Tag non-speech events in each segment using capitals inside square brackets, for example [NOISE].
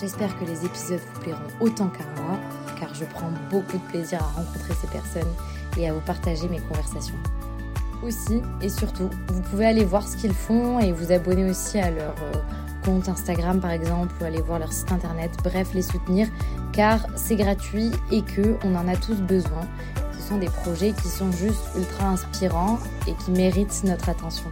J'espère que les épisodes vous plairont autant qu'à moi, car je prends beaucoup de plaisir à rencontrer ces personnes et à vous partager mes conversations. Aussi et surtout, vous pouvez aller voir ce qu'ils font et vous abonner aussi à leur euh, compte Instagram par exemple ou aller voir leur site internet, bref les soutenir car c'est gratuit et que on en a tous besoin. Ce sont des projets qui sont juste ultra inspirants et qui méritent notre attention.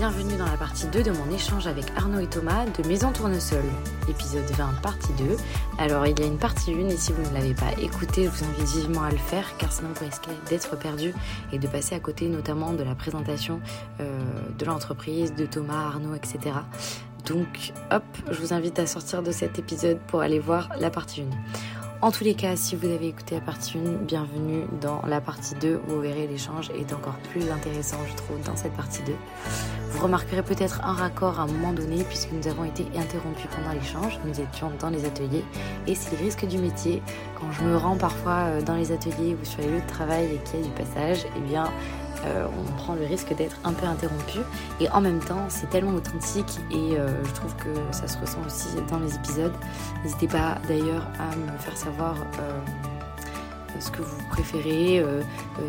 Bienvenue dans la partie 2 de mon échange avec Arnaud et Thomas de Maison Tournesol, épisode 20, partie 2. Alors il y a une partie 1 et si vous ne l'avez pas écouté, je vous invite vivement à le faire car sinon vous risquez d'être perdu et de passer à côté notamment de la présentation euh, de l'entreprise, de Thomas, Arnaud, etc. Donc hop, je vous invite à sortir de cet épisode pour aller voir la partie 1. En tous les cas, si vous avez écouté la partie 1, bienvenue dans la partie 2. Vous verrez, l'échange est encore plus intéressant, je trouve, dans cette partie 2. Vous remarquerez peut-être un raccord à un moment donné, puisque nous avons été interrompus pendant l'échange. Nous étions dans les ateliers, et c'est le risque du métier. Quand je me rends parfois euh, dans les ateliers ou sur les lieux de travail et qu'il y a du passage, eh bien, euh, on prend le risque d'être un peu interrompu. Et en même temps, c'est tellement authentique et euh, je trouve que ça se ressent aussi dans les épisodes. N'hésitez pas d'ailleurs à me faire savoir euh, ce que vous préférez,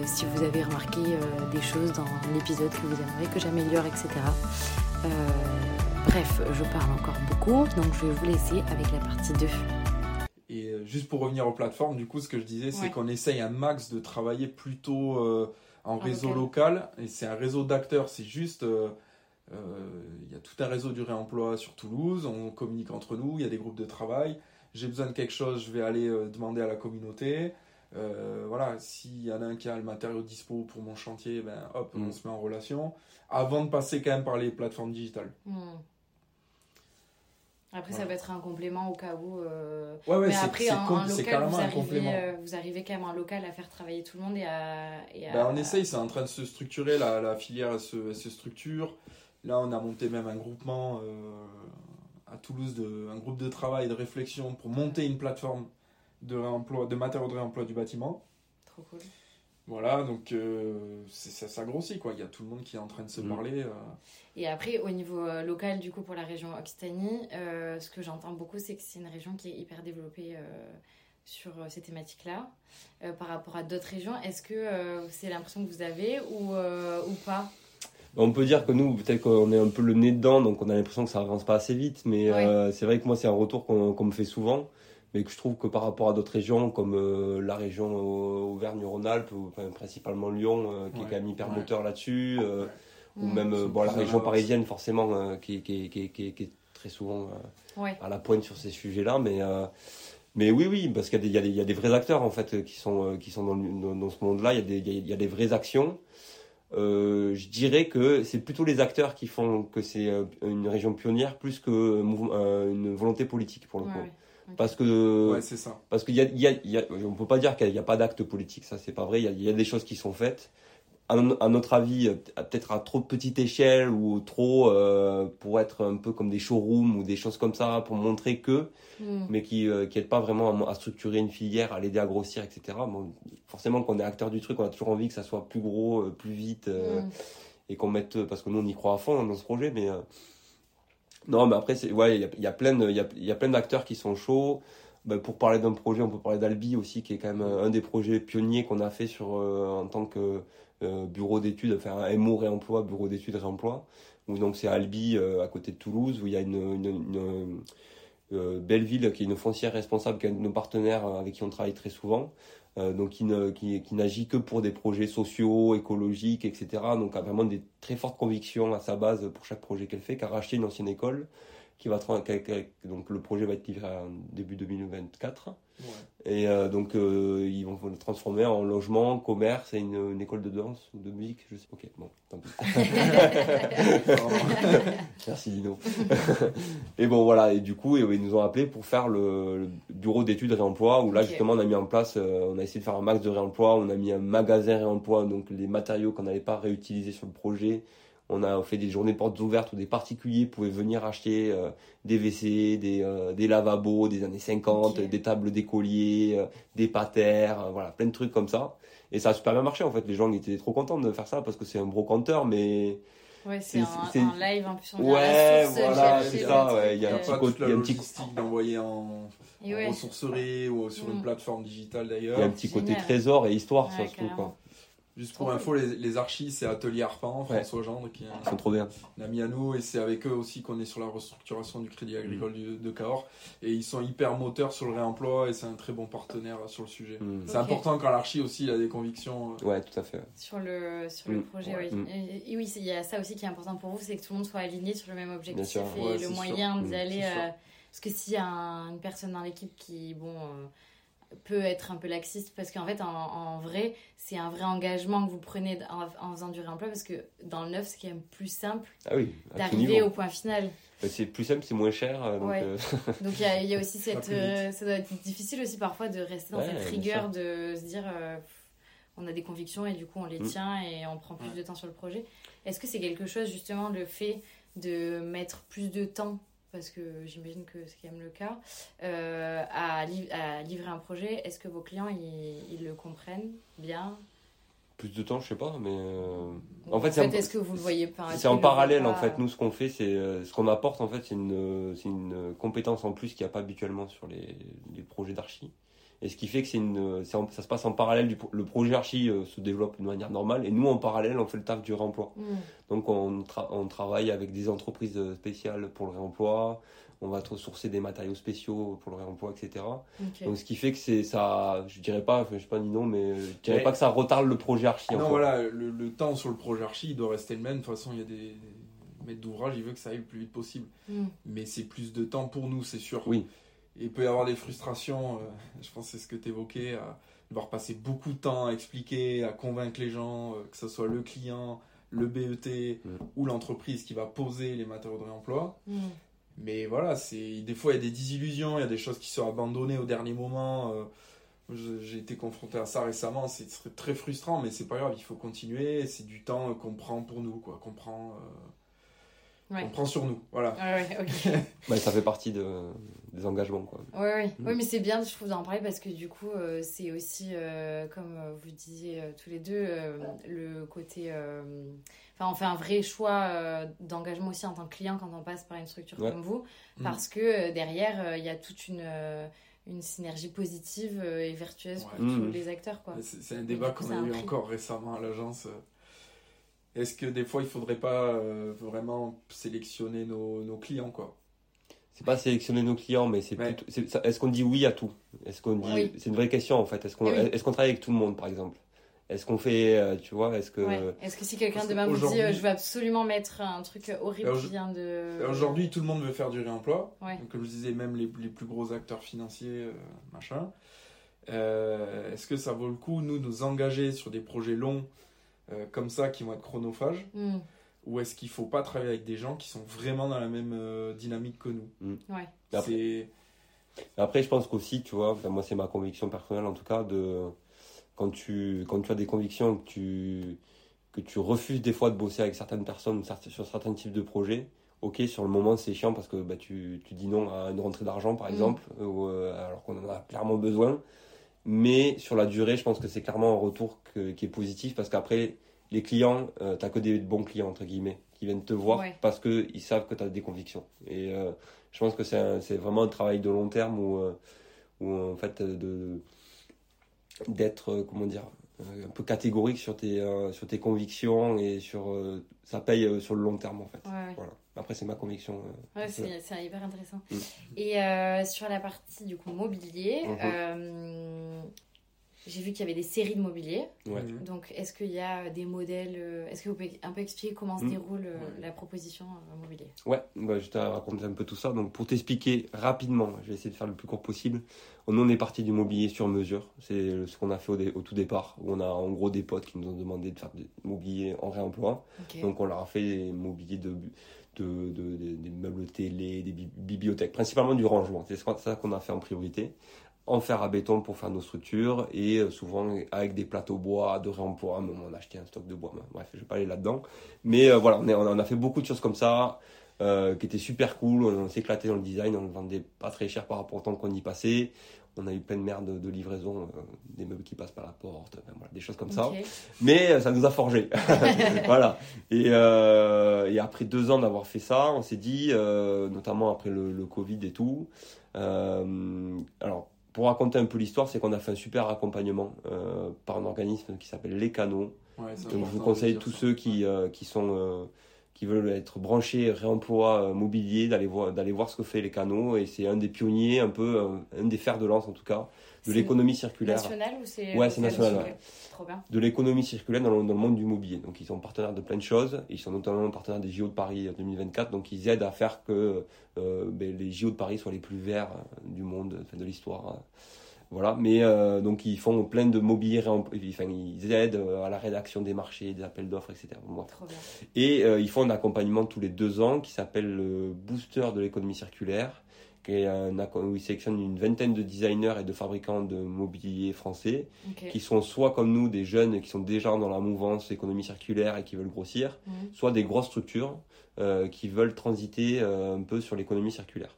si vous avez remarqué des choses dans l'épisode que vous aimeriez que j'améliore, etc. bref, je parle encore beaucoup, donc je vais vous laisser avec la partie 2. Et juste pour revenir aux plateformes, du coup, ce que je disais, c'est qu'on essaye un max de travailler plutôt en réseau local. et c'est un réseau d'acteurs. C'est juste, euh, euh, il y a tout un réseau du réemploi sur Toulouse, on communique entre nous, il y a des groupes de travail. J'ai besoin de quelque chose, je vais aller euh, demander à la communauté. voilà, s'il y en a un qui a le matériau dispo pour mon chantier, ben hop, on mm. se met en relation. Avant de passer quand même par les plateformes digitales. Mm. Après, ça va être un complément au cas où. Euh... Ouais, ouais, mais après, un, un local, vous arrivez, euh, vous arrivez quand même un local à faire travailler tout le monde et à. Et à... Ben, on essaye, c'est en train de se structurer, la, la filière se, se, structure. Là, on a monté même un groupement euh, à Toulouse, de, un groupe de travail, de réflexion pour monter une plateforme de, réemploi, de matériaux de réemploi du bâtiment. Trop cool. Voilà, donc euh, ça, ça, grossit, quoi. Il y a tout le monde qui est en train de se mm. parler. Euh. Et après, au niveau euh, local, du coup, pour la région Occitanie, ce que j'entends beaucoup, c'est que c'est une région qui est hyper développée sur ces thématiques-là. par rapport à d'autres régions, est-ce que c'est l'impression que vous avez ou, ou pas? On peut dire que nous, peut-être qu'on est un peu le nez dedans, donc on a l'impression que ça avance pas assez vite, mais c'est vrai que moi, c'est un retour qu'on me fait souvent mais que je trouve que par rapport à d'autres régions, comme euh, la région Auvergne-Rhône-Alpes, enfin, principalement Lyon, euh, qui est quand même hyper moteur là-dessus, euh, ou mmh. même bon, la région parisienne, forcément, qui, qui, qui, qui, est très souvent à la pointe sur ces sujets-là, mais. Mais oui, oui, parce qu'il y, y, y, a des vrais acteurs en fait qui sont, qui sont dans, dans, ce monde-là. Il y, il y, a des vraies actions. Euh, je dirais que c'est plutôt les acteurs qui font que c'est une région pionnière plus que une volonté politique pour le coup. Parce que. c'est ça. Parce qu'il y a, y a, y a, on peut pas dire qu'il n'y a, pas d'acte politique, ça c'est pas vrai. Il y, a, des choses qui sont faites. À, notre avis, peut-être à trop petite échelle ou trop euh, pour être un peu comme des showrooms ou des choses comme ça pour montrer que, mm. mais qui euh, qui pas vraiment à, structurer une filière, à l'aider à grossir, etc. Bon, forcément, qu'on est acteur du truc, on a toujours envie que ça soit plus gros, euh, plus vite mm. et qu'on mette parce que nous on y croit à fond dans ce projet, mais non, mais après, il ouais, y, a, y a plein, y y a plein d'acteurs qui sont chauds. Ben, pour parler d'un projet, on peut parler d'Albi aussi, qui est quand même un des projets pionniers qu'on a fait sur, euh, en tant que euh, bureau d'études, enfin MO réemploi, bureau d'études réemploi. Donc c'est Albi, euh, à côté de Toulouse, où il y a une, une, une belle ville qui est une foncière responsable, qui est un de nos partenaires avec qui on travaille très souvent. Euh, donc qui, n'agit que pour des projets sociaux, écologiques, etc. Donc a vraiment des très fortes convictions à sa base pour chaque projet qu'elle fait, qui a racheté une ancienne école, qui va donc le projet va être livré en début 2024. Et euh, donc, euh, ils vont le transformer en logement, commerce et une, école de danse ou de musique. Je sais. Ok, bon, tant pis. [LAUGHS] Merci Dino. [LAUGHS] et bon, voilà. Et du coup, ils nous ont appelé pour faire le, bureau d'études réemploi où là, justement, on a mis en place, euh, on a essayé de faire un max de réemploi. On a mis un magasin réemploi, donc les matériaux qu'on n'allait pas réutiliser sur le projet on a fait des journées portes ouvertes où des particuliers pouvaient venir acheter euh, des WC, des, euh, des, lavabos des années 50, des tables d'écoliers, euh, des patères, voilà, plein de trucs comme ça. Et ça a super bien marché en fait. Les gens étaient trop contents de faire ça parce que c'est un brocanteur, mais. Ouais, c'est un, live en plus. ouais, voilà, c'est ça. Il y a un petit côté. Il y a un petit d'envoyer en, ressourcerie ou sur une mm. plateforme digitale d'ailleurs. Il y a un petit côté trésor et histoire, ça se trouve. Quoi. Juste pour info, les, les archis, c'est Atelier Arpent, François Gendre, qui est un, trop bien. ami à nous, et c'est avec eux aussi qu'on est sur la restructuration du crédit agricole de Cahors. Et ils sont hyper moteurs sur le réemploi, et c'est un très bon partenaire sur le sujet. Mm. C'est important quand l'archi aussi a des convictions. Euh, ouais, tout à fait. Sur le, sur le mm. projet, oui. Mm. Et, oui, il y a ça aussi qui est important pour vous, c'est que tout le monde soit aligné sur le même objectif et le moyen d'y aller. Euh, parce que s'il y a une personne dans l'équipe qui, bon. Euh, peut être un peu laxiste parce qu'en fait, en, vrai, c'est un vrai engagement que vous prenez en, faisant du réemploi parce que dans le neuf, c'est quand même plus simple ah oui, d'arriver au point final. Bah, c'est plus simple, c'est moins cher. Euh, donc euh, [LAUGHS] donc il y, a aussi [LAUGHS] cette. Euh, ça doit être difficile aussi parfois de rester dans cette rigueur de se dire on a des convictions et du coup on les mm. tient et on prend plus de temps sur le projet. Est-ce que c'est quelque chose justement le fait de mettre plus de temps parce que j'imagine que c'est quand même le cas, euh, à, livrer un projet, est-ce que vos clients, ils, le comprennent bien? Plus de temps, je sais pas, mais euh, en fait, est-ce que vous le voyez pas? C'est en parallèle en fait. Nous, ce qu'on fait, c'est euh, ce qu'on apporte en fait, c'est une, une compétence en plus qu'il n'y a pas habituellement sur les, les projets d'archi. Et ce qui fait que c'est une, ça se passe en parallèle du le projet archi euh, se développe de manière normale et nous en parallèle on fait le taf du réemploi. Mm. Donc on, on, travaille avec des entreprises euh, spéciales pour le réemploi, on va sourcer des matériaux spéciaux pour le réemploi, etc. Donc ce qui fait que c'est ça, je dirais pas, je sais pas ni non, mais je dirais pas que ça retarde le projet archi. Non voilà, le, temps sur le projet archi il doit rester le même. De toute façon il y a des maîtres d'ouvrage, ils veulent que ça aille le plus vite possible. Mm. Mais c'est plus de temps pour nous, c'est sûr. Oui il peut y avoir des frustrations, euh, je pense que c'est ce que tu évoquais, à devoir passer beaucoup de temps à expliquer, à convaincre les gens, euh, que ce soit le client, le BET mm. ou l'entreprise qui va poser les matériaux de réemploi. Mm. Mais voilà, c'est des fois il y a des désillusions, il y a des choses qui sont abandonnées au dernier moment. Euh, j'ai été confronté à ça récemment, c'est très frustrant, mais c'est pas grave, il faut continuer. C'est du temps qu'on prend pour nous, quoi, qu'on prend on prend sur nous. Voilà. [LAUGHS] bah, ça fait partie de, des engagements. Quoi. Oui, mm. mais c'est bien, je trouve, d'en parler parce que du coup, euh, c'est aussi, euh, comme vous disiez euh, tous les deux, le côté. Enfin, on fait un vrai choix d'engagement aussi en tant que client quand on passe par une structure comme vous, mm. parce que derrière, il y a toute une une synergie positive et vertueuse pour tous mm. les acteurs. C'est un débat qu'on a eu encore récemment à l'agence. Est-ce que des fois, il faudrait pas euh, vraiment sélectionner nos, nos clients, quoi? C'est pas sélectionner nos clients, mais c'est plutôt. Est-ce qu'on dit oui à tout? Est-ce qu'on dit C'est une vraie question en fait. Est-ce qu'on eh est qu'on travaille avec tout le monde, par exemple? Est-ce qu'on fait, euh, tu vois Est-ce que Est-ce que si quelqu'un demain vous dit, euh, je veux absolument mettre un truc horrible qui vient de. Aujourd'hui, tout le monde veut faire du réemploi. comme je disais, même les, les plus gros acteurs financiers, machin. Est-ce que ça vaut le coup, nous, nous engager sur des projets longs euh, comme ça qui vont être chronophages mm. Ou est-ce qu'il faut pas travailler avec des gens qui sont vraiment dans la même euh, dynamique que nous mm. ouais. après, après, je pense qu'aussi, tu vois, moi c'est ma conviction personnelle en tout cas, de quand tu, quand tu as des convictions que tu, que tu refuses des fois de bosser avec certaines personnes sur certains types de projets, ok, sur le moment c'est chiant parce que bah, tu, tu dis non à une rentrée d'argent par mm. exemple, ou, euh, alors qu'on en a clairement besoin. Mais sur la durée, je pense que c'est clairement un retour qui est positif parce qu'après, les clients, euh, tu n'as que des bons clients, entre guillemets, qui viennent te voir parce qu'ils savent que tu as des convictions. Et euh, je pense que c'est vraiment un travail de long terme où, euh, où en fait, d'être, comment dire, un peu catégorique sur tes, sur tes convictions et sur. ça paye sur le long terme, en fait. Voilà. Après, c'est ma conviction. ouais, c'est hyper intéressant. Mm. Et sur la partie du coup mobilier, mhm. j'ai vu qu'il y avait des séries de mobilier. Mhm. Donc, est-ce qu'il y a des modèles euh, Est-ce que vous pouvez un peu expliquer comment se Mhm. déroule euh, la proposition euh, mobilier? Ouais, bah, je te raconter un peu tout ça. Donc, pour t'expliquer rapidement, je vais essayer de faire le plus court possible. Nous, on est parti du mobilier sur mesure. C'est ce qu'on a fait au, dé- au tout départ, où on a en gros des potes qui nous ont demandé de faire du mobilier en réemploi. Donc, on leur a fait des mobiliers de, de, de- des- meubles télé, des bi- bibliothèques, principalement du rangement. C'est ça qu'on a fait en priorité. En fer à béton pour faire nos structures et euh, souvent avec des plateaux bois de réemploi. On a acheté un stock de bois. Bref, je vais pas aller là-dedans. Mais euh, voilà, on, on a fait beaucoup de choses comme ça euh, qui étaient super cool. On, s'éclatait dans le design, on le vendait pas très cher par rapport au temps qu'on y passait. On a eu plein de merde de, de livraison, euh, des meubles qui passent par la porte, enfin, voilà, des choses comme ça. Mais euh, ça nous a forgé. [LAUGHS] [LAUGHS] voilà. Et, euh, et après deux ans d'avoir fait ça, on s'est dit, euh, notamment après le, le Covid et tout, euh, alors pour raconter un peu l'histoire, c'est qu'on a fait un super accompagnement euh, par un organisme qui s'appelle Les Canaux. Ouais, Donc, je vous conseille tous ça. ceux qui, euh, qui sont euh, qui veulent être branchés réemploi euh, mobilier d'aller voir d'aller voir ce que fait les canaux et c'est un des pionniers un peu euh, un des fers de lance en tout cas de C'est l'économie circulaire National ou c'est Ouais, c'est national, ouais. Trop bien. de l'économie circulaire dans le, dans le monde du mobilier. Donc ils sont partenaires de plein de choses. Ils sont notamment partenaires des JO de Paris 2024. Donc ils aident à faire que euh, ben, les JO de Paris soient les plus verts du monde, de l'histoire. Voilà. Mais euh, donc ils font plein de mobilier, enfin ils aident euh, à la rédaction des marchés, des appels d'offres, etc. Et euh, ils font un accompagnement tous les deux ans qui s'appelle le Booster de l'économie circulaire, qui est un où ils sélectionnent une vingtaine de designers et de fabricants de mobilier français qui sont soit comme nous des jeunes qui sont déjà dans la mouvance économie circulaire et qui veulent grossir, Mhm. soit des grosses structures euh, qui veulent transiter euh, un peu sur l'économie circulaire.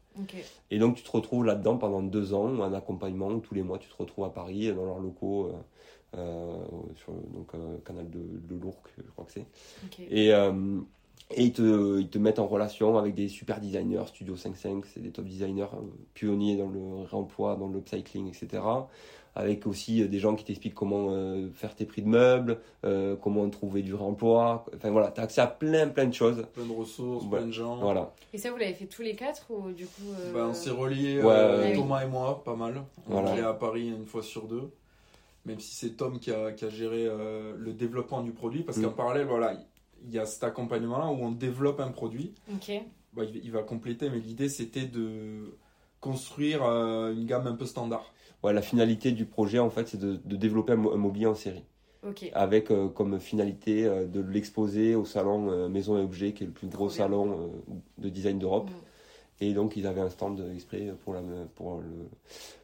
Et donc tu te retrouves là-dedans pendant deux ans, un accompagnement où tous les mois tu te retrouves à Paris dans leurs locaux, euh, euh, sur donc euh, canal de, de l'Ourcq, je crois que c'est. Et, euh, et ils, te, ils te mettent en relation avec des super designers, Studio 55, c'est des top designers pionniers dans le réemploi, dans le upcycling, etc. Avec aussi euh, des gens qui t'expliquent comment euh, faire tes prix de meubles, euh, comment trouver du réemploi. Enfin voilà, tu as accès à plein plein de choses. Plein de ressources, plein de gens. Voilà. Et ça, vous l'avez fait tous les quatre ou du coup euh, Bah, on s'est reliés, Ouais, euh, ouais. Thomas et moi, pas mal. Voilà. On est à Paris une fois sur deux. Même si c'est Tom qui a, qui a géré euh, le développement du produit. Parce Mm. qu'en parallèle, voilà, il y a cet accompagnement-là où on développe un produit. Ok. Bah, il va compléter, mais l'idée c'était de construire euh, une gamme un peu standard. Ouais, la finalité du projet, en fait, c'est de, de développer un, un mobilier en série. Avec euh, comme finalité euh, de l'exposer au salon euh, Maison et Objets, qui est le plus gros salon euh, de design d'Europe. Mm. Et donc, ils avaient un stand exprès pour, la, pour, le,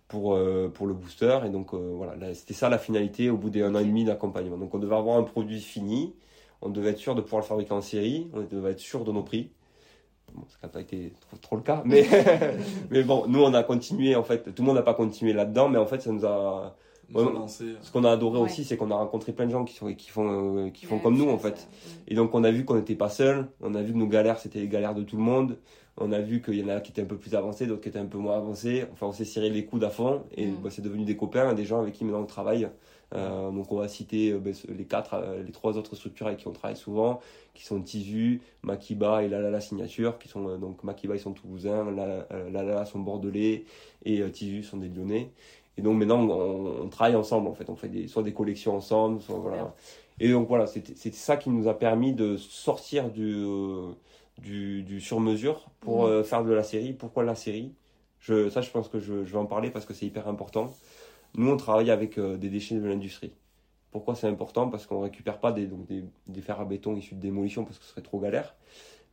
pour, euh, pour le booster. Et donc, euh, voilà, là, c'était ça la finalité au bout d'un an et demi d'accompagnement. Donc, on devait avoir un produit fini. On devait être sûr de pouvoir le fabriquer en série. On devait être sûr de nos prix. Bon, ça n'a pas été trop, trop le cas. Mais, [LAUGHS] mais bon, nous, on a continué. En fait, tout le monde n'a pas continué là-dedans. Mais en fait, ça nous a. Nous Ouais. a lancé. Ce qu'on a adoré Ouais. aussi, c'est qu'on a rencontré plein de gens qui, sont, qui font, euh, qui font Ouais, comme nous, en fait. ça. Et donc, on a vu qu'on n'était pas seuls. On a vu que nos galères, c'était les galères de tout le monde. On a vu qu'il y en a qui étaient un peu plus avancés, d'autres qui étaient un peu moins avancés. Enfin, on s'est serré les coudes à fond. Et Mm. bah, c'est devenu des copains, des gens avec qui maintenant on travaille. Euh, donc, on va citer euh, ben, les quatre, euh, les trois autres structures avec qui on travaille souvent, qui sont Tisu, Makiba et La La La Signature, qui sont donc Makiba, ils sont toulousains, La euh, La La sont bordelais et Tisu sont des lyonnais. Et donc maintenant, on, on travaille ensemble en fait. On fait des, soit des collections ensemble, soit voilà. Et donc voilà, c'était ça qui nous a permis de sortir du, du, du sur-mesure pour euh, faire de la série. Pourquoi la série? Je, Ça, je pense que je, je vais en parler parce que c'est hyper important. Nous, on travaille avec euh, des déchets de l'industrie. Pourquoi c'est important? Parce qu'on récupère pas des, donc des, des fers à béton issus de démolition parce que ce serait trop galère.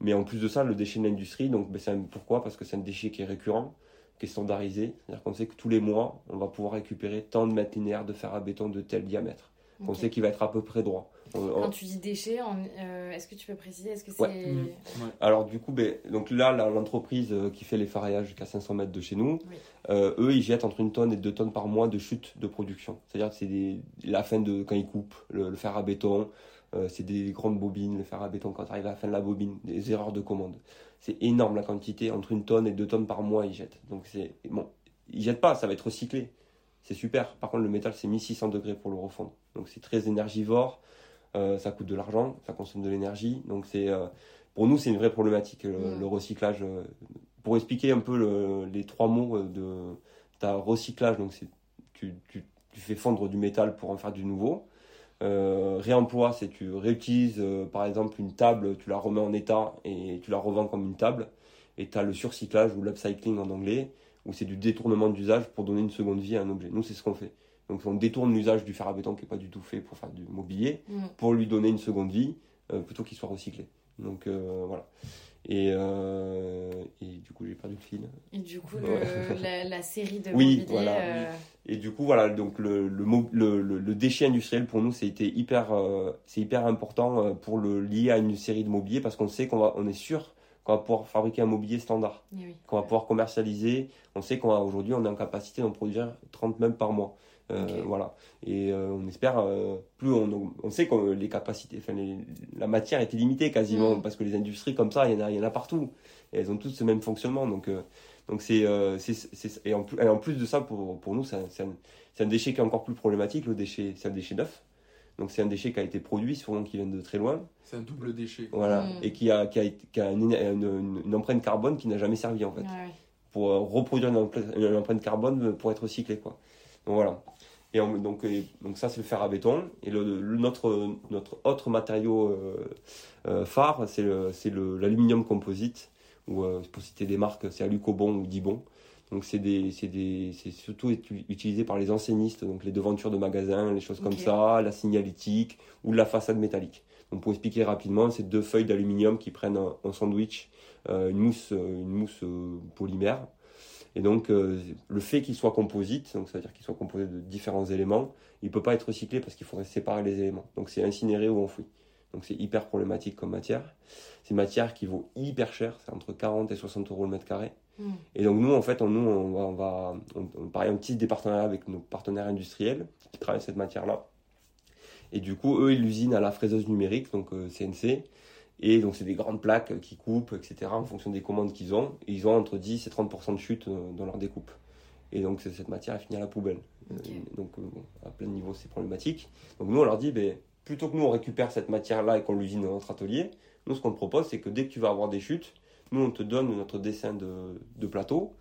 Mais en plus de ça, le déchet de l'industrie, donc ben, pourquoi? Parce que c'est un déchet qui est récurrent, qui est standardisé. C'est-à-dire qu'on sait que tous les mois, on va pouvoir récupérer tant de mètres linéaires de fer à béton de tel diamètre. On sait qu'il va être à peu près droit. On- on- Quand tu dis déchets, euh, est-ce que tu peux préciser Est-ce que c'est. Ouais. Ouais. Alors du coup, ben, donc là, l'entreprise euh, qui fait les ferraillages jusqu'à 500 mètres de chez nous, Oui. euh, eux, ils jettent entre une tonne et deux tonnes par mois de chute de production. C'est-à-dire que c'est des- la fin de quand ils coupent le, le fer à béton, euh, c'est des grandes bobines, le fer à béton quand tu arrives à la fin de la bobine, des erreurs de commande. C'est énorme la quantité, entre une tonne et deux tonnes par mois ils jettent. Donc c'est bon, ils jettent pas, ça va être recyclé. C'est super. Par contre, le métal, c'est 1600 degrés pour le refondre. Donc c'est très énergivore. Euh, ça coûte de l'argent, ça consomme de l'énergie. Donc c'est euh, pour nous, c'est une vraie problématique, le, le recyclage. euh. Pour expliquer un peu le- les trois mots de ta recyclage, donc c'est tu, tu, tu fais fondre du métal pour en faire du nouveau. réemploi, c'est tu réutilises par exemple une table, tu la remets en état et tu la revends comme une table. Et tu as le surcyclage ou l'upcycling en anglais, où c'est du détournement d'usage pour donner une seconde vie à un objet. Nous, c'est ce qu'on fait. Donc on détourne l'usage du fer à béton qui n'est pas du tout fait pour faire du mobilier, mm. pour lui donner une seconde vie, plutôt qu'il soit recyclé. Donc voilà. Et, euh, et du coup, j'ai perdu le fil. Et du coup, [LAUGHS] le, la, série de oui, voilà. Euh, et du coup, voilà, donc le, le, le, déchet industriel pour nous, c'était hyper, euh, c'est hyper important pour le lier à une série de mobilier parce qu'on sait qu'on va, on est sûr qu'on va pouvoir fabriquer un mobilier standard, eh qu'on va pouvoir commercialiser. On sait qu'aujourd'hui, on est en capacité d'en produire 30 mètres par mois. Euh, voilà. Et euh, on espère, euh, plus on, on, sait que les capacités, enfin la matière est illimitée quasiment, mm. parce que les industries comme ça, il y en a, il y en a partout. Et elles ont toutes ce même fonctionnement. Donc, donc c'est, et en plus, en plus de ça, pour, pour nous, c'est un, un, déchet qui est encore plus problématique. Le déchet, c'est un déchet neuf. Donc c'est un déchet qui a été produit, souvent qui vient de très loin. C'est un double déchet. Voilà. Mm. Et qui a, qui a, qui a une, une, empreinte carbone qui n'a jamais servi en fait. Pour reproduire une empreinte, une empreinte, carbone pour être recyclé. Quoi. Donc voilà. Et donc, donc ça, c'est le fer à béton. Et le, notre, notre autre matériau euh, euh, phare, c'est l'aluminium composite. Ou euh, pour citer des marques, c'est Alucobon ou Dibon. Donc c'est surtout utilisé par les enseignistes, donc les devantures de magasins, les choses comme ça, la signalétique ou la façade métallique. Donc pour expliquer rapidement, c'est deux feuilles d'aluminium qui prennent un, sandwich, une mousse, une mousse polymère et donc, euh, le fait qu'il soit composite, donc c'est-à-dire qu'il soit composé de différents éléments, il ne peut pas être recyclé parce qu'il faudrait séparer les éléments. Donc, c'est incinéré ou enfoui. Donc, c'est hyper problématique comme matière. C'est une matière qui vaut hyper cher, c'est entre 40 et 60 euros le mètre carré. Et donc, nous, en fait, on, nous, on va, on va on, pareil, on tisse des partenariats avec nos partenaires industriels qui travaillent cette matière-là. Et du coup, eux, ils l'usinent à la fraiseuse numérique, donc CNC. Euh, et donc, c'est des grandes plaques qui coupent, etc., en fonction des commandes qu'ils ont. Et ils ont entre 10 et 30% de chute euh, dans leur découpe. Et donc, cette matière, elle finit à la poubelle. Euh, donc, à plein niveau, c'est problématique. Donc, nous, on leur dit, ben, plutôt que nous, on récupère cette matière-là et qu'on l'usine dans notre atelier, nous, ce qu'on te propose, c'est que dès que tu vas avoir des chutes, nous, on te donne notre dessin de, de plateau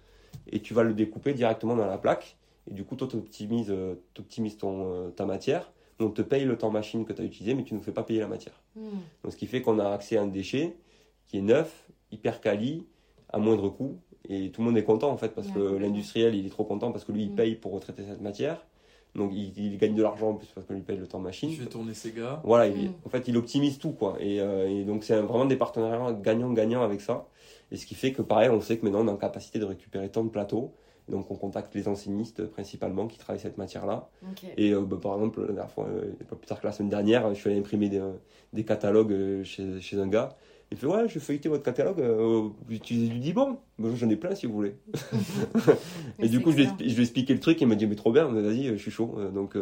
et tu vas le découper directement dans la plaque. Et du coup, toi, tu optimises, ton, ta matière on te paye le temps machine que tu as utilisé, mais tu ne nous fais pas payer la matière. Hmm. Donc, ce qui fait qu'on a accès à un déchet qui est neuf, hyper quali, à moindre coût, et tout le monde est content en fait, parce que l'industriel il est trop content parce que lui il hmm. paye pour retraiter cette matière. Donc il, gagne de l'argent en plus parce qu'on lui paye le temps machine. Il fait tourner ses gars. Voilà, hmm. en fait il optimise tout quoi. Et, euh, donc c'est vraiment des partenariats gagnant-gagnant avec ça. Et ce qui fait que pareil, on sait que maintenant on est en capacité de récupérer tant de plateaux donc on contacte les enseignistes principalement qui travaillent cette matière-là. Et euh, bah, par exemple, la dernière fois, euh, pas plus tard que la semaine dernière, je suis allé imprimer des, des catalogues euh, chez, chez, un gars. Il fait Ouais, je feuilleté votre catalogue, vous utilisez du Dibon J'en ai plein si vous voulez. [LAUGHS] et du coup, je lui, je lui, ai expliqué le truc, il m'a dit Mais trop bien, vas-y, je suis chaud. Donc,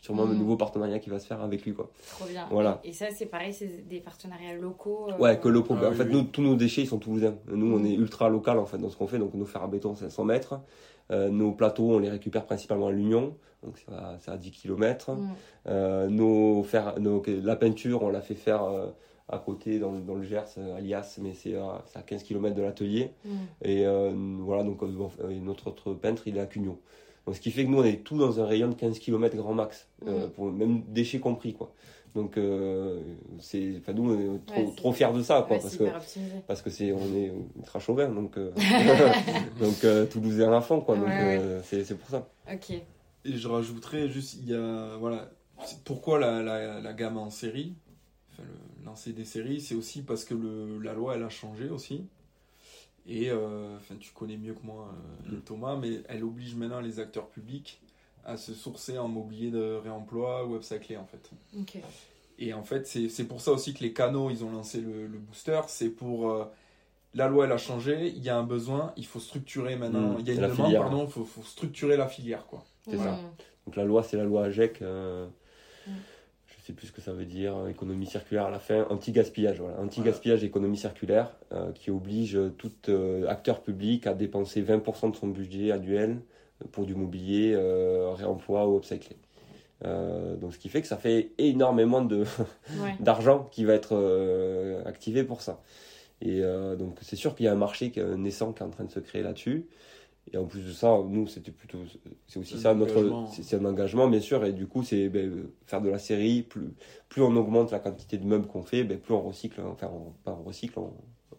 sûrement un mm. nouveau partenariat qui va se faire avec lui. Quoi. Trop bien. Voilà. Et, ça, c'est pareil, c'est des partenariats locaux Ouais, que locaux. Ah en fait, nous, tous nos déchets, ils sont toulousains. Nous, on mm. est ultra local en fait dans ce qu'on fait. Donc, nous, faire à béton, c'est 100 mètres. Euh, nos plateaux, on les récupère principalement à l'Union, donc c'est à, 10 km. Mm. Euh, nos, nos, la peinture, on l'a fait faire euh, à côté dans, dans, le Gers, à Lias, mais c'est à, 15 km de l'atelier. Mm. Et voilà, donc notre autre peintre, il est à Cugno. Donc, ce qui fait que nous, on est tout dans un rayon de 15 km grand max, mm. pour, même déchets compris. Quoi. Donc, euh, c'est, enfin, nous, on est trop, trop fiers de ça, quoi, parce, que, parce que c'est, on est ultra chauvin, donc, euh, [LAUGHS] donc euh, Toulousain à fond, quoi, donc c'est, c'est pour ça. Ok. Et je rajouterais juste, il y a, voilà, pourquoi la, la, la, gamme en série, enfin, le lancer des séries, c'est aussi parce que le, la loi, elle a changé aussi. Et, enfin, tu connais mieux que moi mm. Thomas, mais elle oblige maintenant les acteurs publics à se sourcer en mobilier de réemploi ou upcyclé en fait. Et en fait, c'est pour ça aussi que les canaux, ils ont lancé le, booster. C'est pour. Euh, la loi, elle a changé, il y a un besoin, il faut structurer maintenant. Mmh. il y a une demande, pardon, il faut, structurer la filière. quoi. C'est ça. Donc la loi, c'est la loi AGEC. Euh, sais plus ce que ça veut dire, économie circulaire à la fin, anti-gaspillage. Voilà. Anti-gaspillage, économie circulaire, euh, qui oblige tout acteur public à dépenser 20% de son budget annuel pour du mobilier, euh, réemploi ou upcyclé. Euh, donc ce qui fait que ça fait énormément de [LAUGHS] d'argent qui va être euh, activé pour ça. Et donc c'est sûr qu'il y a un marché naissant qui est en train de se créer là-dessus. Et en plus de ça, nous, c'était plutôt. C'est aussi ça, notre. C'est un engagement, bien sûr. Et du coup, c'est ben, faire de la série. Plus, plus on augmente la quantité de meubles qu'on fait, ben, plus on recycle. Enfin, pas on recycle, on,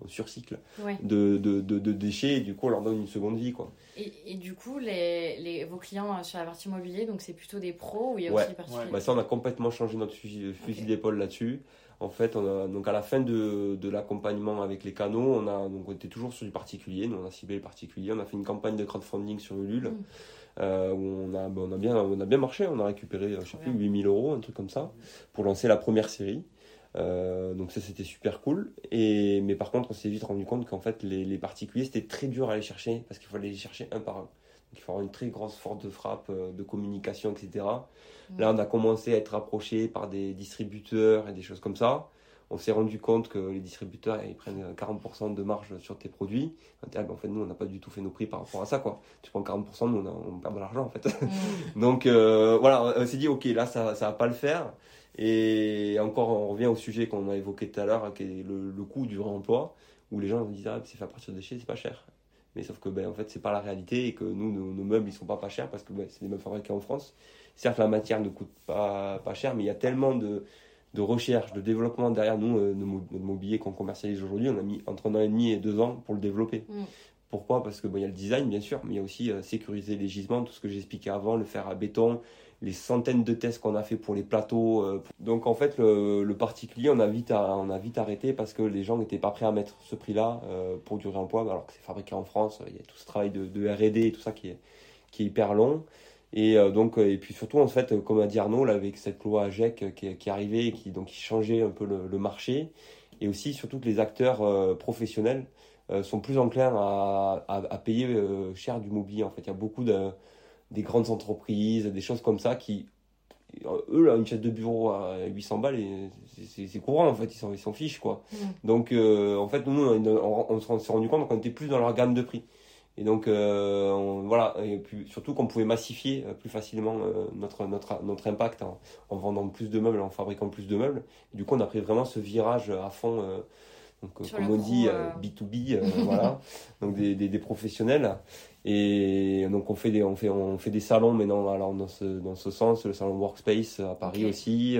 surcycle de, de, de, déchets. Et du coup, on leur donne une seconde vie. Quoi. Et, et du coup, les, les, vos clients euh, sur la partie immobilier, donc c'est plutôt des pros ou il y a aussi des particuliers? Bah, Ça, on a complètement changé notre fusil, d'épaule là-dessus. En fait, on a, donc à la fin de, de l'accompagnement avec les canaux, on, a, donc on était toujours sur du particulier. Nous, on a ciblé les particuliers. On a fait une campagne de crowdfunding sur Ulule. Mm. Euh, où on a, bah, on, a bien, on a bien marché. On a récupéré, je sais plus, 8000 euros, un truc comme ça, pour lancer la première série. Euh, donc ça c'était super cool. Et, mais par contre on s'est vite rendu compte qu'en fait les, les particuliers c'était très dur à aller chercher parce qu'il fallait les chercher un par un. Donc il faut avoir une très grosse force de frappe, euh, de communication, etc. Là on a commencé à être approché par des distributeurs et des choses comme ça. On s'est rendu compte que les distributeurs ils prennent 40% de marge sur tes produits. En fait nous on n'a pas du tout fait nos prix par rapport à ça quoi. Tu prends 40%, nous on, perd de l'argent en fait. [LAUGHS] Donc euh, voilà, on s'est dit ok là ça ça va pas le faire. Et encore, on revient au sujet qu'on a évoqué tout à l'heure, qui est le, coût du réemploi, où les gens disent ah, c'est fait à partir de déchets, c'est pas cher. Mais sauf que ben, en fait, c'est pas la réalité et que nous, nos, meubles, ils sont pas pas chers parce que ben, c'est des meubles fabriqués en France. Certes, la matière ne coûte pas, pas cher, mais il y a tellement de, de recherche, de développement derrière nous, euh, notre mobilier qu'on commercialise aujourd'hui. On a mis entre un an et demi et deux ans pour le développer. Mm. Pourquoi? Parce que bon, il y a le design, bien sûr, mais il y a aussi euh, sécuriser les gisements, tout ce que j'expliquais avant, le fer à béton, les centaines de tests qu'on a fait pour les plateaux. Euh, donc en fait, le, particulier, on a, vite on a vite arrêté parce que les gens n'étaient pas prêts à mettre ce prix-là euh, pour du réemploi, alors que c'est fabriqué en France. Il y a tout ce travail de, RD et tout ça qui est, qui est hyper long. Et euh, donc, et puis surtout, en fait, comme a dit Arnaud, avec cette loi AGEC qui, qui est arrivée et qui, donc, qui changeait un peu le, marché, et aussi surtout que les acteurs professionnels sont plus enclins à, à, à payer cher du mobilier. En fait, il y a beaucoup de des grandes entreprises, des choses comme ça qui, eux, là, une chaise de bureau à 800 balles, c'est courant, en fait, ils s'en fichent, quoi. Donc, euh, en fait, nous, on, on, s'est rendu compte qu'on était plus dans leur gamme de prix. Et donc, euh, voilà, et puis, surtout qu'on pouvait massifier euh, plus facilement notre, notre, notre impact en, en, vendant plus de meubles, en fabriquant plus de meubles. du coup, on a pris vraiment ce virage à fond donc, euh, comme on dit, B2B, euh, euh, [LAUGHS] voilà, donc des, des, des, professionnels. Et donc on fait des, on fait, on fait des salons maintenant alors dans ce, dans ce sens, le salon Workspace à Paris aussi,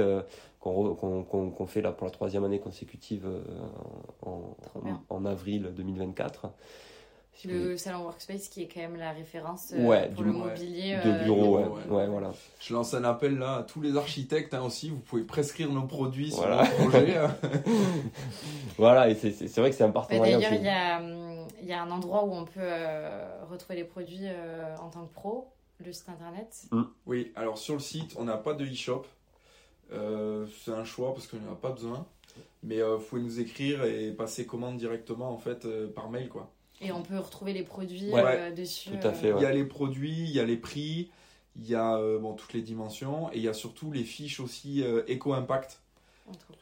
qu'on qu'on fait là pour la troisième année consécutive en, en, avril 2024. Le salon Workspace qui est quand même la référence pour le mobilier de bureau. Ouais, voilà. Je lance un appel là à tous les architectes hein, aussi. Vous pouvez prescrire nos produits sur voilà. projet. Hein. [LAUGHS] voilà, et c'est vrai que c'est un partenariat. D'ailleurs, il y a, il y a un endroit où on peut euh, retrouver les produits euh, en tant que pro, le site internet. Mm. Oui, alors sur le site, on n'a pas de e-shop. Euh, c'est un choix parce qu'on n'en a pas besoin. Mais vous pouvez nous écrire et passer commande directement en fait par mail quoi. Et on peut retrouver les produits dessus. Tout à fait. Il y a les produits, il y a les prix, il y a bon, toutes les dimensions et il y a surtout les fiches aussi éco-impact.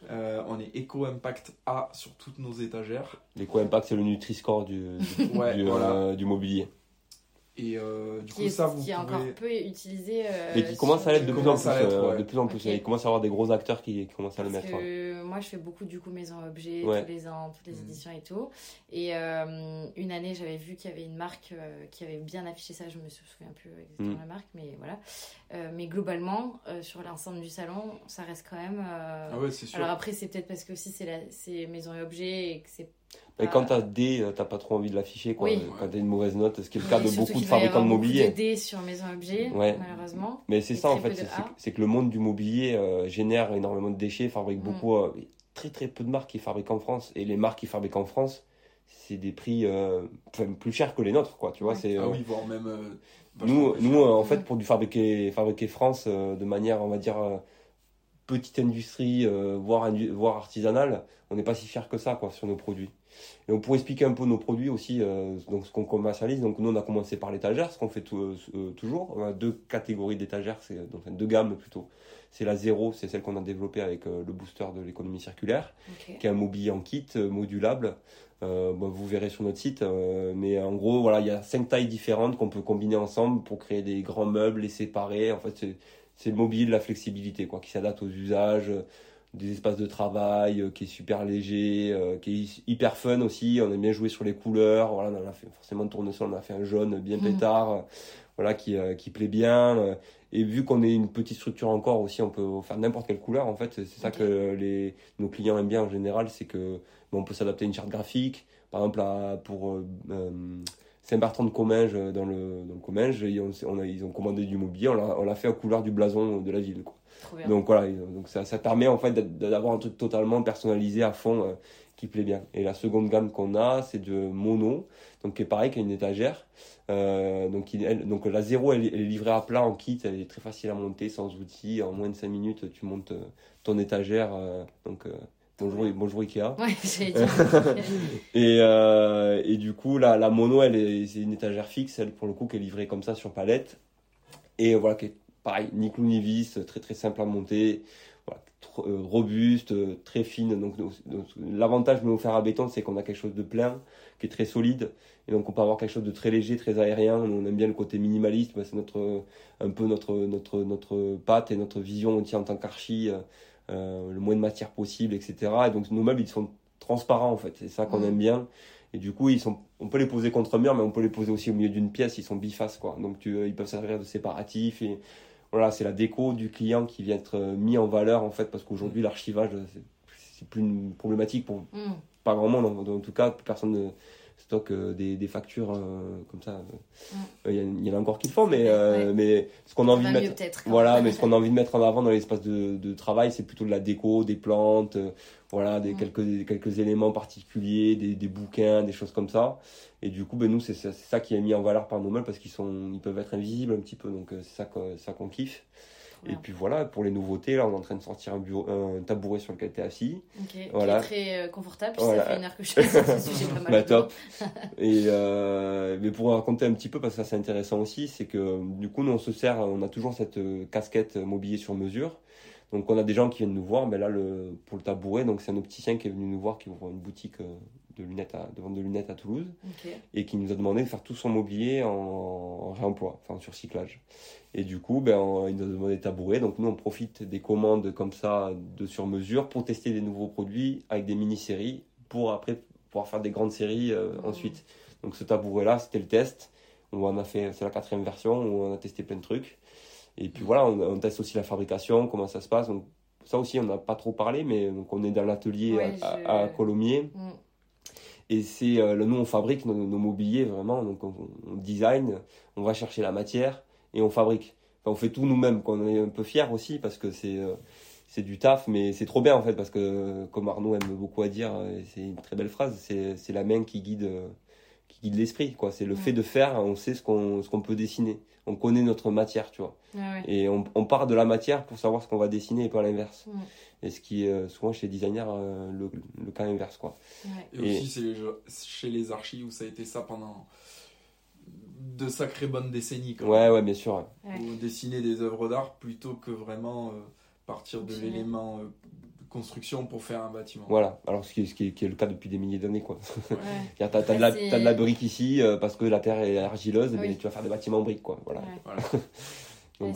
Euh, on est Eco Impact A sur toutes nos étagères. L'Eco Impact, c'est le Nutri-Score du, du, euh, du, mobilier. Et euh, du coup, ça, vous qui est encore peu utilisé. Euh, mais qui commence à l'être de, plus en plus. Euh, de plus en plus. Il commence à y avoir des gros acteurs qui, commencent à le mettre. Que moi, je fais beaucoup du coup maison objet tous les ans, toutes les mm. éditions et tout. Et une année, j'avais vu qu'il y avait une marque qui avait bien affiché ça. Je me souviens plus exactement mm. la marque, mais voilà. mais globalement, sur l'ensemble du salon, ça reste quand même. Ah ouais, sûr. Alors après, c'est peut-être parce que aussi c'est maison et objet et que c'est et quand tu as D, t'as pas trop envie de l'afficher, quoi. Quand tu as une mauvaise note, ce qui est le cas de beaucoup de fabricants de mobilier. de D sur maison objet, malheureusement. Mais c'est ça, en fait, c'est que le monde du mobilier euh, génère énormément de déchets, fabrique mm. beaucoup, euh, très très peu de marques qui fabriquent en France. Et les marques qui fabriquent en France, c'est des prix euh, plus chers que les nôtres, quoi. Tu vois, c'est. Ah oui, voire même. nous, nous en fait, pour du fabriquer, fabriquer France de manière, on va dire petite industrie, voire, voire artisanale, on n'est pas si fier que ça quoi, sur nos produits. Et pour expliquer un peu nos produits aussi, euh, donc ce qu'on commercialise, donc nous on a commencé par l'étagère, ce qu'on fait euh, euh, toujours. On a deux catégories d'étagères, c'est donc deux gammes plutôt. C'est la zéro, c'est celle qu'on a développée avec le booster de l'économie circulaire, qui est un mobilier en kit modulable. Bah, vous verrez sur notre site, mais en gros voilà, il y a cinq tailles différentes qu'on peut combiner ensemble pour créer des grands meubles, les séparer. En fait, c'est le mobilier de la flexibilité, quoi, qui s'adapte aux usages des espaces de travail qui est super léger, qui est hyper fun aussi. On aime bien jouer sur les couleurs. Voilà, on a fait forcément de tournesol, on a fait un jaune bien mmh. pétard, voilà, qui, qui plaît bien. Et vu qu'on est une petite structure encore aussi, on peut faire n'importe quelle couleur. En fait, c'est ça que les, nos clients aiment bien en général, c'est que on peut s'adapter à une charte graphique. Par exemple, pour euh, euh, Saint-Bertrand de Comminges, dans le, dans le Comminges, ils ont, on a, ils ont commandé du mobilier, on l'a fait à couleur du blason de la ville. Quoi. Donc voilà, donc ça, ça permet en fait d'avoir un truc totalement personnalisé à fond euh, qui plaît bien. Et la seconde gamme qu'on a, c'est de mono, donc qui est pareil, qui a une étagère. Euh, donc, il, donc la zéro, elle, est livrée à plat en kit, elle est très facile à monter, sans outils. En moins de 5 minutes, tu montes euh, ton étagère. Euh, donc bonjour, bonjour Ikea. Ouais, [LAUGHS] [LAUGHS] et, euh, et du coup, la, la mono, elle c'est une étagère fixe, elle pour le coup, qui est livrée comme ça sur palette. Et voilà, qui est pareil, ni clou ni vis, très très simple à monter. Euh, robuste, euh, très fine. Donc, l'avantage de nos fer à béton, c'est qu'on a quelque chose de plein, qui est très solide. Et donc on peut avoir quelque chose de très léger, très aérien. On aime bien le côté minimaliste. c'est notre un peu notre notre notre patte et notre vision aussi en tant qu'archi. Euh, le moins de matière possible, etc. Et donc nos meubles ils sont transparents en fait. C'est ça qu'on mmh. aime bien. Et du coup, ils sont, on peut les poser contre mur, mais on peut les poser aussi au milieu d'une pièce. Ils sont bifaces, quoi. Donc, tu, ils peuvent servir de séparatifs. Et voilà, c'est la déco du client qui vient être euh, mis en valeur en fait parce qu'aujourd'hui l'archivage c'est plus une problématique pour mm. pas grand monde en, tout cas personne ne stocke euh, des, des, factures euh, comme ça. Mm. il y, en a encore qui le font mais mais ce qu'on a envie de mettre voilà [LAUGHS] mais ce qu'on a envie de mettre en avant dans l'espace de, de, travail c'est plutôt de la déco des plantes voilà des mm. quelques quelques éléments particuliers des, des bouquins des choses comme ça et du coup, ben, nous, c'est ça qui est mis en valeur par nos meubles parce qu'ils sont, ils peuvent être invisibles un petit peu. Donc, euh, c'est ça qu'on ça qu'on kiffe. Et puis voilà, pour les nouveautés, là, on est en train de sortir un, bureau, un tabouret sur lequel tu es assis. Voilà. Qui est très euh, confortable, ça fait une heure que je suis ce [LAUGHS] sujet pas mal. bah, top. [LAUGHS] Et, euh, mais pour raconter un petit peu, parce que ça c'est intéressant aussi, c'est que du coup, nous, on se sert, on a toujours cette euh, casquette mobilier sur mesure. Donc, on a des gens qui viennent nous voir, mais là, le, pour le tabouret, donc c'est un opticien qui est venu nous voir, qui ouvre une boutique de, lunettes à, de vente de lunettes à Toulouse et qui nous a demandé de faire tout son mobilier en, réemploi, enfin sur cyclage. Et du coup, ben, il nous a demandé de tabouret. Donc nous, on profite des commandes comme ça de sur mesure pour tester des nouveaux produits avec des mini-séries pour après pouvoir faire des grandes séries euh, mmh. ensuite. Donc ce tabouret-là, c'était le test. On en a fait, c'est la quatrième version où on a testé plein de trucs. Et puis voilà, on, teste aussi la fabrication, comment ça se passe. Donc ça aussi, on n'a pas trop parlé, mais donc on est dans l'atelier à, Colomiers. Mmh. Et c'est euh, nous on fabrique nos, mobiliers vraiment, donc on, design, on va chercher la matière et on fabrique. Enfin, on fait tout nous-mêmes, qu'on est un peu fiers aussi parce que c'est euh, c'est du taf, mais c'est trop bien en fait parce que comme Arnaud aime beaucoup à dire, c'est une très belle phrase, c'est la main qui guide qui guide l'esprit quoi. C'est le fait de faire, on sait ce qu'on ce qu'on peut dessiner, on connaît notre matière, tu vois. Et on, on, part de la matière pour savoir ce qu'on va dessiner et pas l'inverse. Et ce qui est euh, souvent chez les designers euh, le, le, cas inverse. Quoi. Et, aussi c'est chez les archives où ça a été ça pendant de sacrées bonnes décennies. Quand ouais, ouais, bien sûr. Où dessiner des œuvres d'art plutôt que vraiment euh, partir de l'élément construction pour faire un bâtiment. Voilà, alors ce qui est, ce qui est, le cas depuis des milliers d'années. quoi. Ouais. [LAUGHS] tu as, de la, as de la brique ici parce que la terre est argileuse, mais tu vas faire des bâtiments en brique. Quoi. Voilà. voilà. [LAUGHS]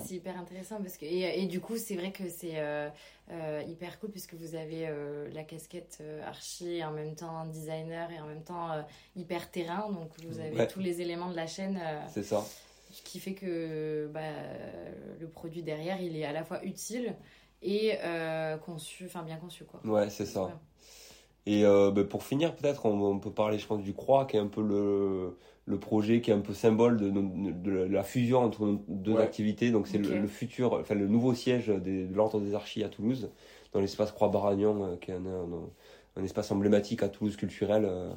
c'est hyper intéressant parce que et, et du coup c'est vrai que c'est euh, euh, hyper cool puisque vous avez euh, la casquette archi en même temps designer et en même temps hyper terrain donc vous avez tous les éléments de la chaîne c'est ça ce qui fait que bah, le produit derrière il est à la fois utile et conçu enfin bien conçu quoi. Ouais c'est ça. Et bah, pour finir peut-être on, on, peut parler je pense du croix qui est un peu le le projet qui est un peu symbole de, de, la fusion entre nos deux activités. Donc c'est le, futur, enfin le nouveau siège de l'ordre des archis à Toulouse, dans l'espace Croix-Baragnon, euh, qui est un, un, espace emblématique à Toulouse culturel. Euh,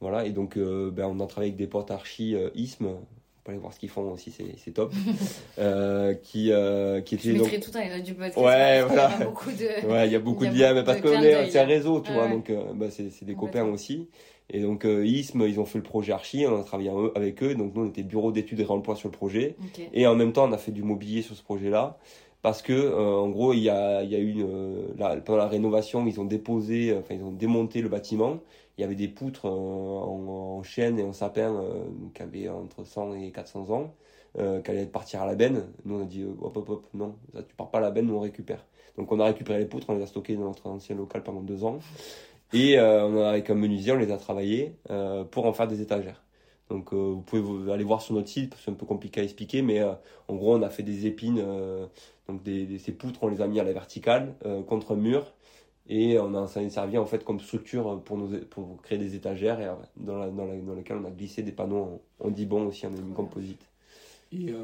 voilà, et donc euh, ben, on a travaillé avec des potes archis ISM, peut aller voir ce qu'ils font aussi, c'est top. [LAUGHS] euh, qui, euh, qui était Je mettrai tout un du podcast. Ouais, voilà. Il y a beaucoup de, [LAUGHS] ouais, il y a beaucoup de liens, mais parce que c'est un réseau, tu vois, donc bah, c'est des copains aussi. Et donc, euh, ISM, ils ont fait le projet Archi, on a travaillé avec eux. Donc, nous, on était bureau d'études et réemploi sur le projet. Et en même temps, on a fait du mobilier sur ce projet-là. Parce que, euh, en gros, il y a, il y a eu, euh, pendant la rénovation, ils ont déposé, enfin, ils ont démonté le bâtiment. Il y avait des poutres en, chêne et en sapin qui avaient entre 100 et 400 ans, qui allaient partir à la benne. Nous, on a dit hop, hop, hop, non, ça, tu pars pas à la benne, nous on récupère. Donc on a récupéré les poutres, on les a stockées dans notre ancien local pendant deux ans. Et a, avec un menuisier, on les a travaillées pour en faire des étagères. Donc euh, vous pouvez aller voir sur notre site, c'est un peu compliqué à expliquer, mais euh, en gros on a fait des épines, euh, donc des, ces poutres on les a mis à la verticale contre un mur et on a, ça a servi en fait comme structure pour, nous, pour créer des étagères et, dans, la, dans, dans, lesquelles on a glissé des panneaux en, dit bon aussi, en une composite. Et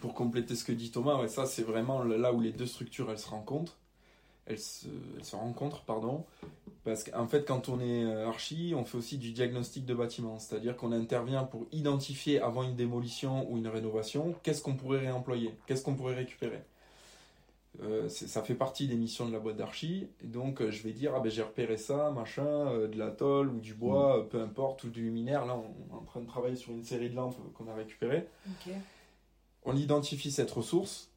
pour compléter ce que dit Thomas, ouais, ça c'est vraiment là où les deux structures elles se rencontrent. Elles se, elles se rencontrent, pardon. Parce qu'en fait, quand on est euh, archi, on fait aussi du diagnostic de bâtiment. C'est-à-dire qu'on intervient pour identifier avant une démolition ou une rénovation, qu'est-ce qu'on pourrait réemployer, qu'est-ce qu'on pourrait récupérer. Euh, ça fait partie des missions de la boîte d'archi. Donc, euh, je vais dire, ah ben j'ai repéré ça, machin, de la tôle ou du bois, mm. peu importe, ou du luminaire. Là, on, est en train de travailler sur une série de lampes qu'on a récupérées. On identifie cette ressource.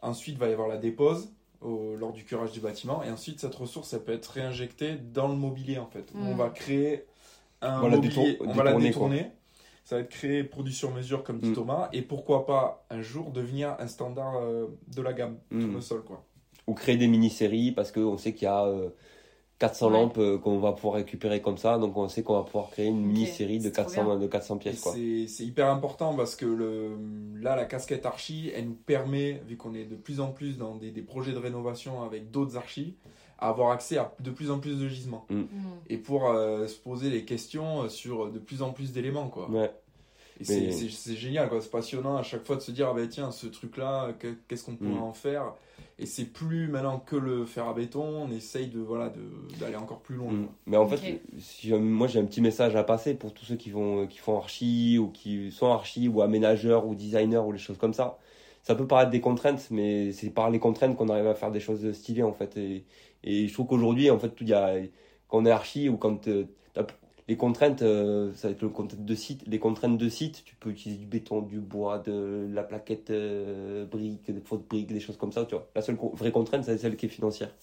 Ensuite, il va y avoir la dépose lors du curage du bâtiment. Et ensuite, cette ressource, elle peut être réinjectée dans le mobilier, en fait. On va créer un mobilier, on va la détourner. Ça va être créé, produit sur mesure, comme dit mm. Thomas. Et pourquoi pas, un jour, devenir un standard euh, de la gamme mm. sur le sol, quoi. Ou créer des mini-séries, parce qu'on sait qu'il y a... Euh, 400 lampes euh, qu'on va pouvoir récupérer comme ça. Donc on sait qu'on va pouvoir créer une mini-série de 400, de 400 pièces. C'est hyper important parce que le, là, la casquette archi, elle nous permet, vu qu'on est de plus en plus dans des, des projets de rénovation avec d'autres archis, avoir accès à de plus en plus de gisements. Mm. Mm. Et pour euh, se poser les questions sur de plus en plus d'éléments. quoi. Ouais. Et c'est génial, c'est passionnant à chaque fois de se dire, ah ben tiens, ce truc-là, qu'est-ce qu'on pourrait mm. en faire? Et c'est plus maintenant que le fer à béton, on essaye de voilà d'aller encore plus loin. Mais en fait, moi j'ai un petit message à passer pour tous ceux qui vont qui font archi ou qui sont archi ou aménageurs ou designers ou les choses comme ça. Ça peut paraître des contraintes, mais c'est par les contraintes qu'on arrive à faire des choses stylées en fait. Et, et je trouve qu'aujourd'hui en fait y a quand on est archi ou quand euh, les contraintes, euh, ça va être le contrainte de site. Les contraintes de site, tu peux utiliser du béton, du bois, de la plaquette euh, brique, des fausses briques, des choses comme ça. Tu vois. La seule vraie contrainte, c'est celle qui est financière.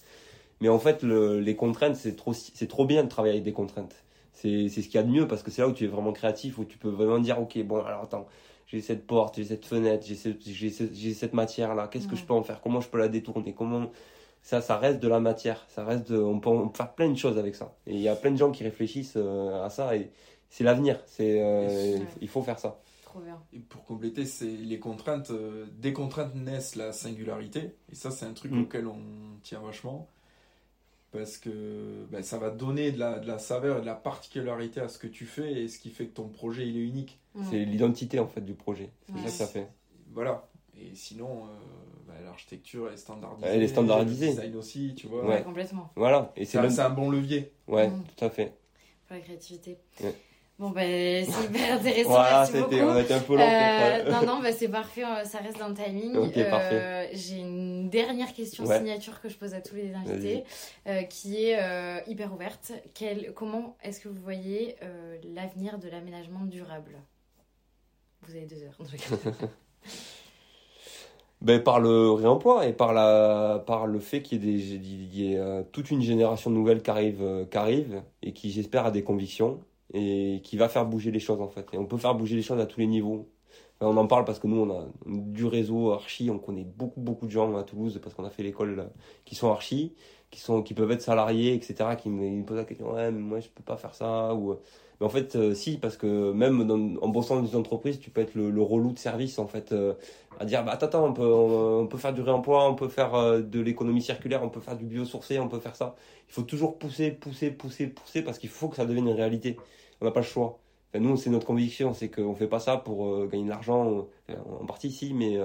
Mais en fait, le, les contraintes, c'est trop, c'est trop bien de travailler avec des contraintes. C'est, c'est ce qu'il y a de mieux parce que c'est là où tu es vraiment créatif, où tu peux vraiment dire, ok, bon, alors attends, j'ai cette porte, j'ai cette fenêtre, j'ai, j'ai cette matière là, qu'est-ce que je peux en faire? Comment je peux la détourner? Comment ça, ça reste de la matière. Ça reste on, peut, faire plein de choses avec ça. Et il y a plein de gens qui réfléchissent euh, à ça et c'est l'avenir. C'est, euh, il faut faire ça. Trop bien. Et pour compléter, c'est les contraintes. Euh, des contraintes naissent la singularité. Et ça, c'est un truc mm. auquel on tient vachement. Parce que ben, ça va donner de la, de la, saveur et de la particularité à ce que tu fais et ce qui fait que ton projet il est unique. C'est l'identité en fait du projet. C'est ça que ça fait. Voilà. Et sinon, bah, l'architecture est standardisée. Elle est standardisée. Le design aussi, tu vois. Ouais, complètement. Voilà. Et c'est un bon levier. Ouais, mm. tout à fait. Pour la créativité. Bon, ben, c'est [LAUGHS] hyper intéressant. voilà, c'était, on a été un peu long. Euh, non, non, bah, c'est parfait, euh, ça reste dans le timing. Euh, j'ai une dernière question signature que je pose à tous les invités, qui est hyper ouverte. Quel, comment est-ce que vous voyez l'avenir de l'aménagement durable? Vous avez deux heures. [LAUGHS] ben, par le réemploi et par, la, par le fait qu'il y ait, euh, toute une génération nouvelle qui arrive, euh, qui arrive et qui, j'espère, a des convictions et qui va faire bouger les choses en fait. Et on peut faire bouger les choses à tous les niveaux. on en parle parce que nous, on a du réseau archi, on connaît beaucoup, beaucoup de gens à Toulouse parce qu'on a fait l'école euh, qui sont archi, qui, sont, qui peuvent être salariés, etc., qui me, posent la question, ouais, mais moi, je peux pas faire ça. Mais en fait, euh, si, parce que même en bossant dans une entreprise, tu peux être le, relou de service, en fait, euh, à dire, bah, attends, on peut, on, peut faire du réemploi, on peut faire euh, de l'économie circulaire, on peut faire du biosourcé, on peut faire ça. Il faut toujours pousser, pousser, pousser, pousser, parce qu'il faut que ça devienne une réalité. On n'a pas le choix. Enfin, nous, c'est notre conviction, c'est qu'on fait pas ça pour gagner de l'argent, en partie si, mais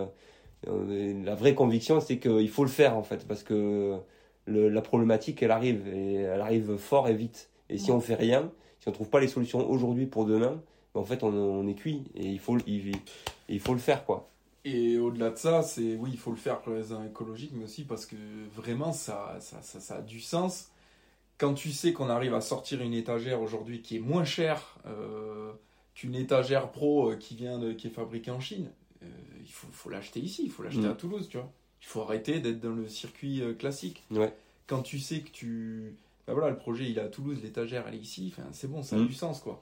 la vraie conviction, c'est qu'il faut le faire, en fait, parce que la problématique, elle arrive, et elle arrive fort et vite. Et si on fait rien, si on trouve pas les solutions aujourd'hui pour demain, ben, en fait, on, est cuit et il faut, il, il faut le faire, quoi. Et au-delà de ça, c'est oui, il faut le faire pour les raisons écologiques, mais aussi parce que vraiment, ça, ça, ça, ça a du sens. Quand tu sais qu'on arrive à sortir une étagère aujourd'hui qui est moins chère euh, qu'une étagère pro euh, qui vient de, qui est fabriquée en Chine, euh, il faut, faut l'acheter ici, il faut l'acheter mm. à Toulouse, tu vois. Il faut arrêter d'être dans le circuit classique. Ouais. Quand tu sais que tu bah voilà, le projet il est à Toulouse, l'étagère elle est ici, enfin, c'est bon, ça a mm. du sens quoi.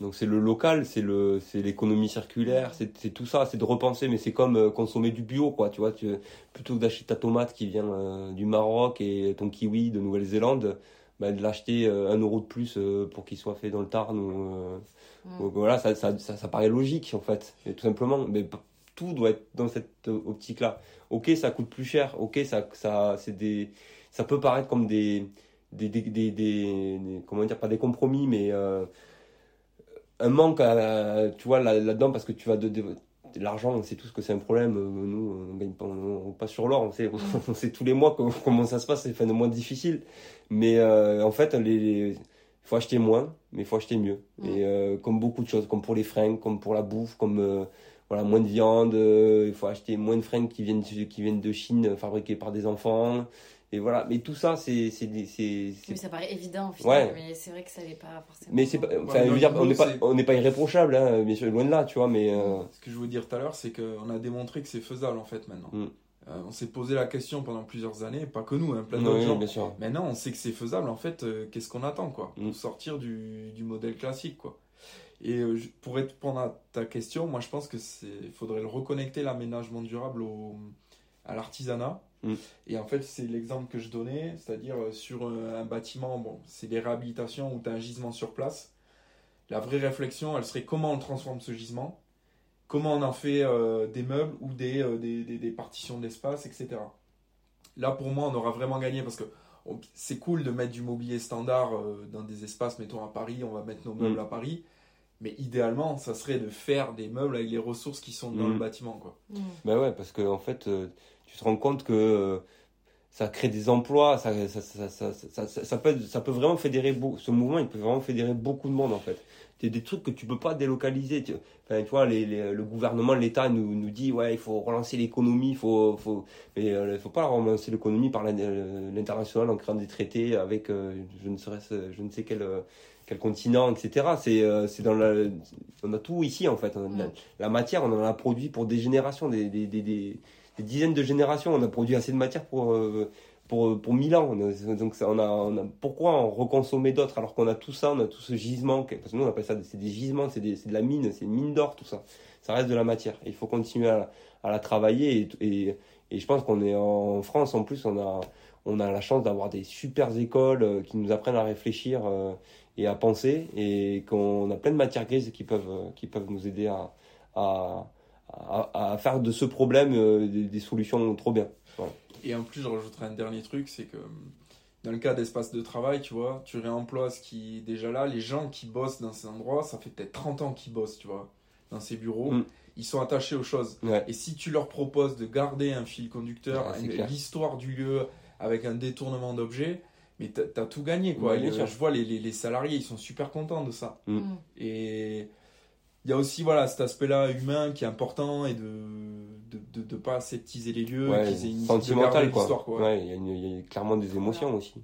Donc c'est le local, c'est le c'est l'économie circulaire, c'est tout ça, c'est de repenser, mais c'est comme euh, consommer du bio quoi, tu vois, tu, plutôt que d'acheter ta tomate qui vient euh, du Maroc et ton kiwi de Nouvelle-Zélande, bah, de l'acheter euh, un euro de plus pour qu'il soit fait dans le Tarn ou, voilà, ça, ça, ça, paraît logique en fait, tout simplement, mais tout doit être dans cette optique là. Ok, ça coûte plus cher, ok, ça ça c'est des ça peut paraître comme des des, des, des, des, comment dire pas des compromis mais un manque, tu vois, là-dedans, parce que tu vas de, l'argent, on sait tous que c'est un problème. Euh, nous, on gagne pas, on, passe sur l'or, on sait, on [LAUGHS] sait tous les mois comment, ça se passe, c'est fin de mois difficile. Mais euh, en fait, il faut acheter moins, mais il faut acheter mieux. Et euh, comme beaucoup de choses, comme pour les fringues, comme pour la bouffe, comme voilà, moins de viande, il faut acheter moins de fringues qui viennent, qui viennent de Chine, fabriquées par des enfants. Et voilà, mais tout ça, c'est. Mais ça paraît évident, finalement, mais c'est vrai que ça n'est pas forcément. Mais c'est pas. Enfin, je veux dire, on n'est pas, on pas irréprochable, hein, bien sûr, loin de là, tu vois, mais. Euh, Ce que je voulais dire tout à l'heure, c'est qu'on a démontré que c'est faisable, en fait, maintenant. Mm. Euh, on s'est posé la question pendant plusieurs années, pas que nous, hein, plein d'autres gens. Bien sûr. Maintenant, on sait que c'est faisable, en fait, euh, qu'est-ce qu'on attend, quoi? Pour mm. sortir du, du, modèle classique, quoi. Et pour répondre à ta question, moi, je pense que c'est faudrait le reconnecter, l'aménagement durable, au, à l'artisanat Mm. Et en fait, c'est l'exemple que je donnais, c'est-à-dire euh, sur euh, un bâtiment, bon, c'est des réhabilitations où tu as un gisement sur place. La vraie réflexion, elle serait comment on transforme ce gisement, comment on en fait euh, des meubles ou des, des, des, partitions d'espace, etc. Là, pour moi, on aura vraiment gagné parce que c'est cool de mettre du mobilier standard dans des espaces, mettons à Paris, on va mettre nos meubles mm. à Paris. Mais idéalement, ça serait de faire des meubles avec les ressources qui sont dans le mm. bâtiment. Quoi. Ben ouais, parce que en fait, tu te rends compte que euh, ça crée des emplois, ça, ça, ça, ça, ça peut, ça peut vraiment fédérer, ce mouvement, il peut vraiment fédérer beaucoup de monde en fait. C'est des trucs que tu peux pas délocaliser. Tu, enfin, tu vois, les, le gouvernement, l'État nous, nous dit, ouais, il faut relancer l'économie, il faut, faut, mais euh, il faut pas relancer l'économie par euh, l'international en créant des traités avec, je ne sais, je ne sais quel, quel continent, etc. C'est, c'est dans la, on a tout ici en fait. La, matière, on en a produit pour des générations, des, des, des des dizaines de générations. On a produit assez de matière pour, euh, pour, pour 1000 ans. Donc on a, on a, pourquoi en reconsommer d'autres alors qu'on a tout ça, on a tout ce gisement Parce que nous on appelle ça c'est des gisements, c'est de la mine, c'est une mine d'or tout ça. Ça reste de la matière. il faut continuer à, à la travailler et, et, et je pense qu'on est en France en plus, on a, on a la chance d'avoir des super écoles euh, qui nous apprennent à réfléchir euh, et à penser et qu'on a plein de matières grises qui peuvent, qui peuvent nous aider à, à à, faire de ce problème euh, des, solutions trop bien. Et en plus, je rajouterai un dernier truc, c'est que dans le cas d'espace de travail, tu vois, tu réemploies ce qui est déjà là. Les gens qui bossent dans ces endroits, ça fait peut-être 30 ans qu'ils bossent, tu vois, dans ces bureaux. Mm. Ils sont attachés aux choses. Et si tu leur proposes de garder un fil conducteur, l'histoire du lieu avec un détournement d'objets, mais tu as tout gagné, quoi. je vois les, les, salariés, ils sont super contents de ça. Mm. Et il y a aussi voilà cet aspect-là humain qui est important et de de, de, pas aseptiser les lieux, qu'ils aient une sentimental quoi. quoi. Ouais, il y, y, a clairement des émotions aussi.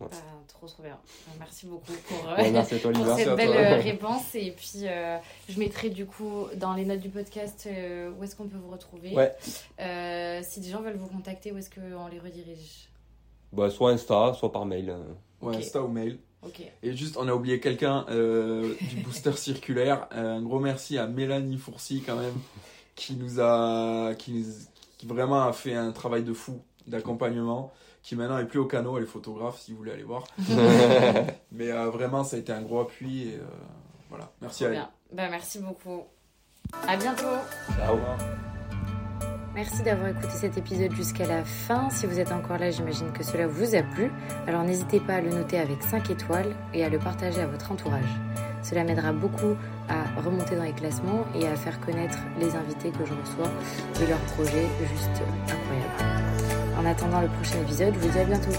Ouais. Bah, trop trop bien. Merci beaucoup pour, euh, [LAUGHS] cette belle euh, réponse. Et puis euh, je mettrai du coup dans les notes du podcast où est-ce qu'on peut vous retrouver. si des gens veulent vous contacter, où est-ce qu'on les redirige? Bah, Soit Insta, soit par mail. Ouais, Insta ou mail. Et juste, on a oublié quelqu'un euh, du booster [LAUGHS] circulaire. Euh, un gros merci à Mélanie Fourcy quand même, [LAUGHS] qui nous a, qui, qui vraiment a fait un travail de fou d'accompagnement, qui maintenant est plus au canot, elle est photographe si vous voulez aller voir. [LAUGHS] Mais euh, vraiment, ça a été un gros appui. Et, voilà, merci à elle. Bah, merci beaucoup. À bientôt. Ciao. Merci d'avoir écouté cet épisode jusqu'à la fin. Si vous êtes encore là, j'imagine que cela vous a plu. Alors n'hésitez pas à le noter avec 5 étoiles et à le partager à votre entourage. Cela m'aidera beaucoup à remonter dans les classements et à faire connaître les invités que je reçois et leurs projets juste incroyables. En attendant le prochain épisode, je vous dis à bientôt.